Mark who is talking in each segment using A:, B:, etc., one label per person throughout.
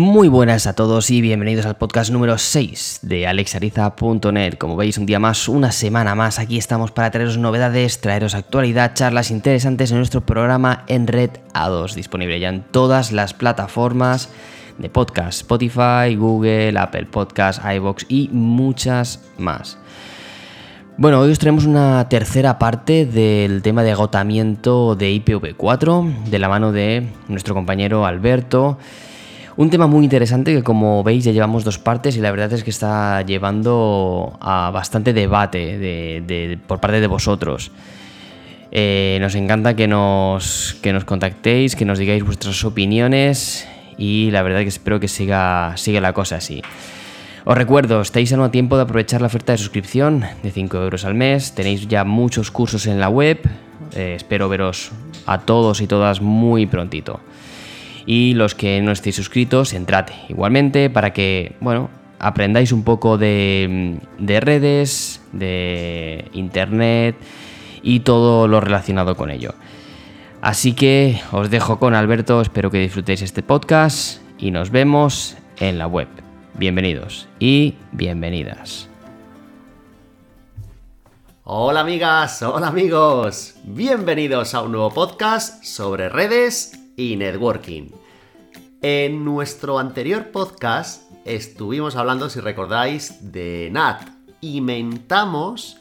A: Muy buenas a todos y bienvenidos al podcast número 6 de alexariza.net. Como veis, un día más, una semana más, aquí estamos para traeros novedades, traeros actualidad, charlas interesantes en nuestro programa en Red A2, disponible ya en todas las plataformas de podcast, Spotify, Google, Apple Podcasts, iBox y muchas más. Bueno, hoy os traemos una tercera parte del tema de agotamiento de IPv4 de la mano de nuestro compañero Alberto. Un tema muy interesante que como veis ya llevamos dos partes y la verdad es que está llevando a bastante debate por parte de vosotros. Eh, nos encanta que nos, que nos contactéis, que nos digáis vuestras opiniones y la verdad que espero que siga, siga la cosa así. Os recuerdo, estáis a tiempo de aprovechar la oferta de suscripción de 5 euros al mes. Tenéis ya muchos cursos en la web. Eh, espero veros a todos y todas muy prontito. Y los que no estéis suscritos, entrad igualmente para que, bueno, aprendáis un poco de, de redes, de internet y todo lo relacionado con ello. Así que os dejo con Alberto, espero que disfrutéis este podcast y nos vemos en la web. Bienvenidos y bienvenidas.
B: Hola amigas, hola amigos, bienvenidos a un nuevo podcast sobre redes y networking. En nuestro anterior podcast estuvimos hablando, si recordáis, de NAT y mentamos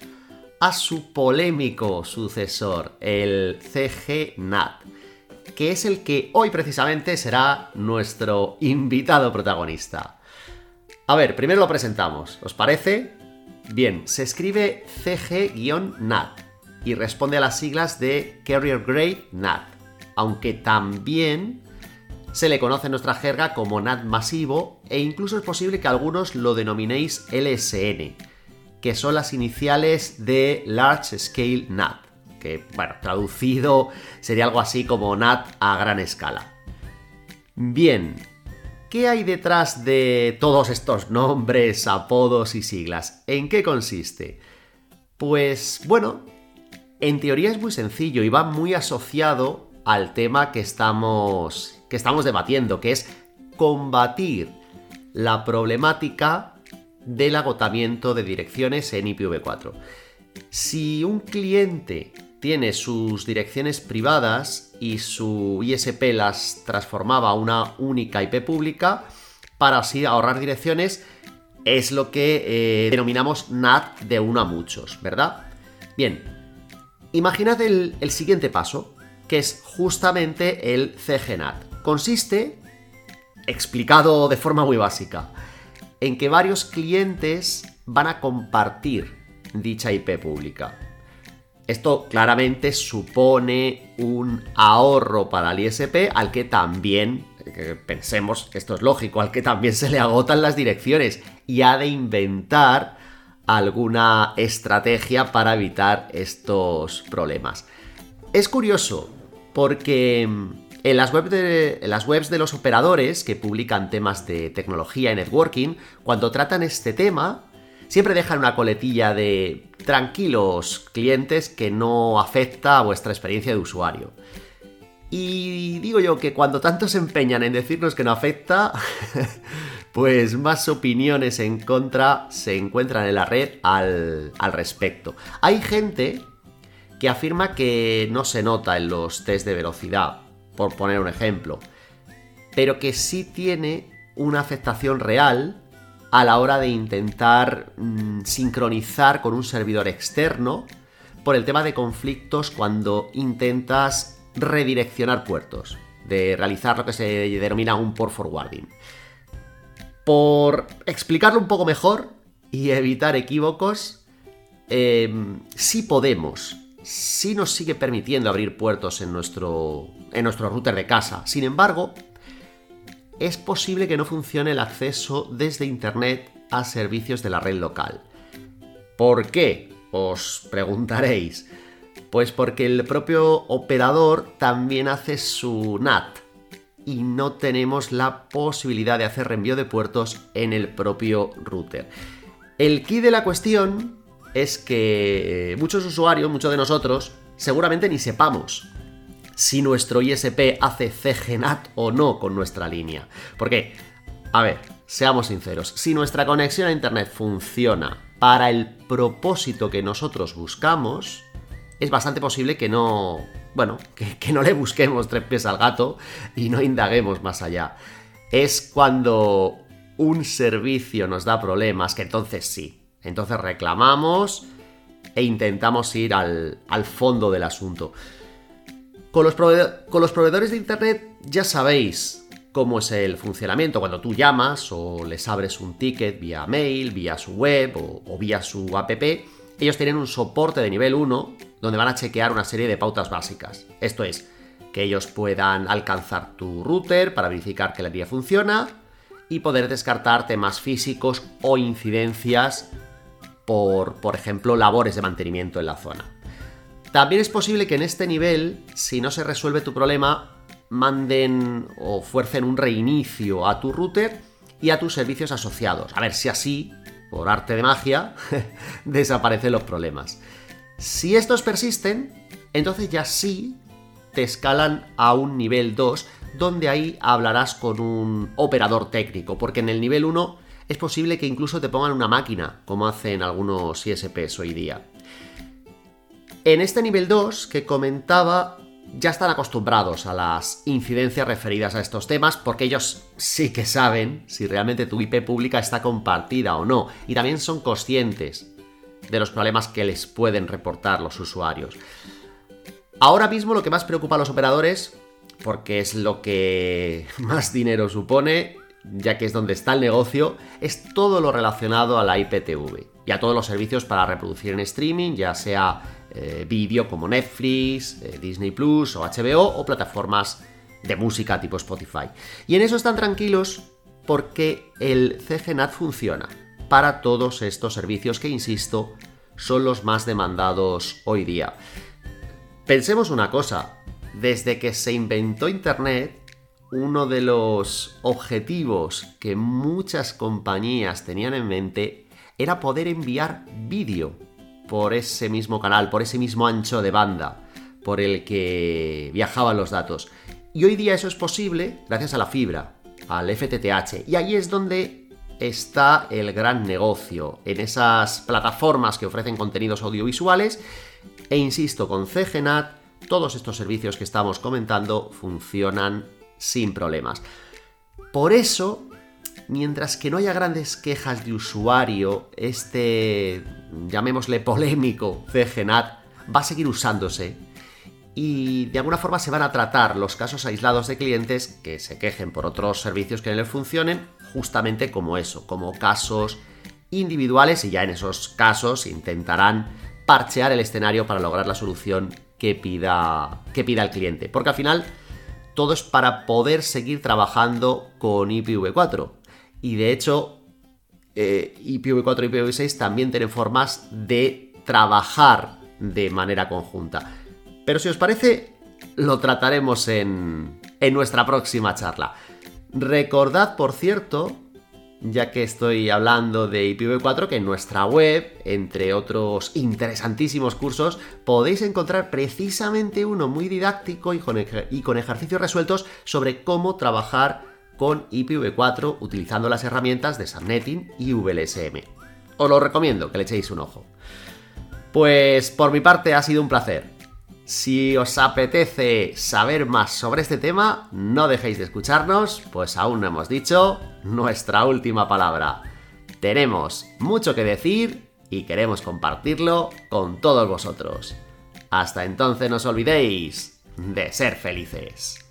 B: a su polémico sucesor, el CGNAT, que es el que hoy precisamente será nuestro invitado protagonista. A ver, primero lo presentamos, ¿os parece? Bien, se escribe CG-NAT y responde a las siglas de Carrier Grade NAT, aunque también se le conoce en nuestra jerga como NAT masivo e incluso es posible que algunos lo denominéis LSN, que son las iniciales de Large Scale NAT, que, bueno, traducido sería algo así como NAT a gran escala. Bien, ¿qué hay detrás de todos estos nombres, apodos y siglas? ¿En qué consiste? Pues bueno, en teoría es muy sencillo y va muy asociado al tema que estamos que estamos debatiendo, que es combatir la problemática del agotamiento de direcciones en IPv4. Si un cliente tiene sus direcciones privadas y su ISP las transformaba a una única IP pública, para así ahorrar direcciones, es lo que eh, denominamos NAT de uno a muchos, ¿verdad? Bien, imaginad el, el siguiente paso, que es justamente el CGNAT consiste, explicado de forma muy básica, en que varios clientes van a compartir dicha IP pública. Esto claramente supone un ahorro para el ISP al que también, pensemos esto es lógico, al que también se le agotan las direcciones y ha de inventar alguna estrategia para evitar estos problemas. Es curioso porque en las, webs de los operadores que publican temas de tecnología y networking, cuando tratan este tema, siempre dejan una coletilla de tranquilos clientes que no afecta a vuestra experiencia de usuario. Y digo yo que cuando tanto se empeñan en decirnos que no afecta, pues más opiniones en contra se encuentran en la red al, al respecto. Hay gente que afirma que no se nota en los test de velocidad, por poner un ejemplo, pero que sí tiene una afectación real a la hora de intentar mm, sincronizar con un servidor externo por el tema de conflictos cuando intentas redireccionar puertos, de realizar lo que se denomina un port forwarding. Por explicarlo un poco mejor y evitar equívocos, em, sí podemos sí nos sigue permitiendo abrir puertos en nuestro, en nuestro router de casa. Sin embargo, es posible que no funcione el acceso desde Internet a servicios de la red local. ¿Por qué? Os preguntaréis. Pues porque el propio operador también hace su NAT y no tenemos la posibilidad de hacer reenvío de puertos en el propio router. El key de la cuestión es que muchos usuarios, muchos de nosotros, seguramente ni sepamos si nuestro ISP hace CGNAT o no con nuestra línea. Porque, a ver, seamos sinceros, si nuestra conexión a Internet funciona para el propósito que nosotros buscamos, es bastante posible que no, bueno, que, que, no le busquemos tres pies al gato y no indaguemos más allá. Es cuando un servicio nos da problemas que entonces sí, entonces reclamamos e intentamos ir al, fondo del asunto. Con los, proveedores de Internet ya sabéis cómo es el funcionamiento. Cuando tú llamas o les abres un ticket vía mail, vía su web o, o, vía su app, ellos tienen un soporte de nivel 1 donde van a chequear una serie de pautas básicas. Esto es, que ellos puedan alcanzar tu router para verificar que la línea funciona y poder descartar temas físicos o incidencias por, por ejemplo, labores de mantenimiento en la zona. También es posible que en este nivel, si no se resuelve tu problema, manden o fuercen un reinicio a tu router y a tus servicios asociados. A ver si así, por arte de magia, desaparecen los problemas. Si estos persisten, entonces ya sí te escalan a un nivel 2, donde ahí hablarás con un operador técnico, porque en el nivel 1 es posible que incluso te pongan una máquina, como hacen algunos ISPs hoy día. En este nivel 2 que comentaba, ya están acostumbrados a las incidencias referidas a estos temas, porque ellos sí que saben si realmente tu IP pública está compartida o no, y también son conscientes de los problemas que les pueden reportar los usuarios. Ahora mismo lo que más preocupa a los operadores, porque es lo que más dinero supone, ya que es donde está el negocio, es todo lo relacionado a la IPTV y a todos los servicios para reproducir en streaming, ya sea eh, vídeo como Netflix, eh, Disney Plus o HBO o plataformas de música tipo Spotify. Y en eso están tranquilos porque el CGNAT funciona para todos estos servicios que, insisto, son los más demandados hoy día. Pensemos una cosa, desde que se inventó Internet, uno de los objetivos que muchas compañías tenían en mente era poder enviar vídeo por ese mismo canal, por ese mismo ancho de banda por el que viajaban los datos. Y hoy día eso es posible gracias a la fibra, al FTTH. Y ahí es donde está el gran negocio, en esas plataformas que ofrecen contenidos audiovisuales. E insisto, con CGNAT, todos estos servicios que estamos comentando funcionan sin problemas. Por eso, mientras que no haya grandes quejas de usuario, este, llamémosle polémico CGNAT va a seguir usándose y de alguna forma se van a tratar los casos aislados de clientes que se quejen por otros servicios que no les funcionen justamente como eso, como casos individuales y ya en esos casos intentarán parchear el escenario para lograr la solución que pida, que pida el cliente. Porque al final todo es para poder seguir trabajando con IPv4. Y de hecho, eh, IPv4 y IPv6 también tienen formas de trabajar de manera conjunta. Pero si os parece, lo trataremos en, en nuestra próxima charla. Recordad, por cierto, ya que estoy hablando de IPv4, que en nuestra web, entre otros interesantísimos cursos, podéis encontrar precisamente uno muy didáctico y con ejercicios resueltos sobre cómo trabajar con IPv4 utilizando las herramientas de Subnetting y VLSM. Os lo recomiendo que le echéis un ojo. Pues por mi parte ha sido un placer. Si os apetece saber más sobre este tema, no dejéis de escucharnos, pues aún no hemos dicho nuestra última palabra. Tenemos mucho que decir y queremos compartirlo con todos vosotros. Hasta entonces no os olvidéis de ser felices.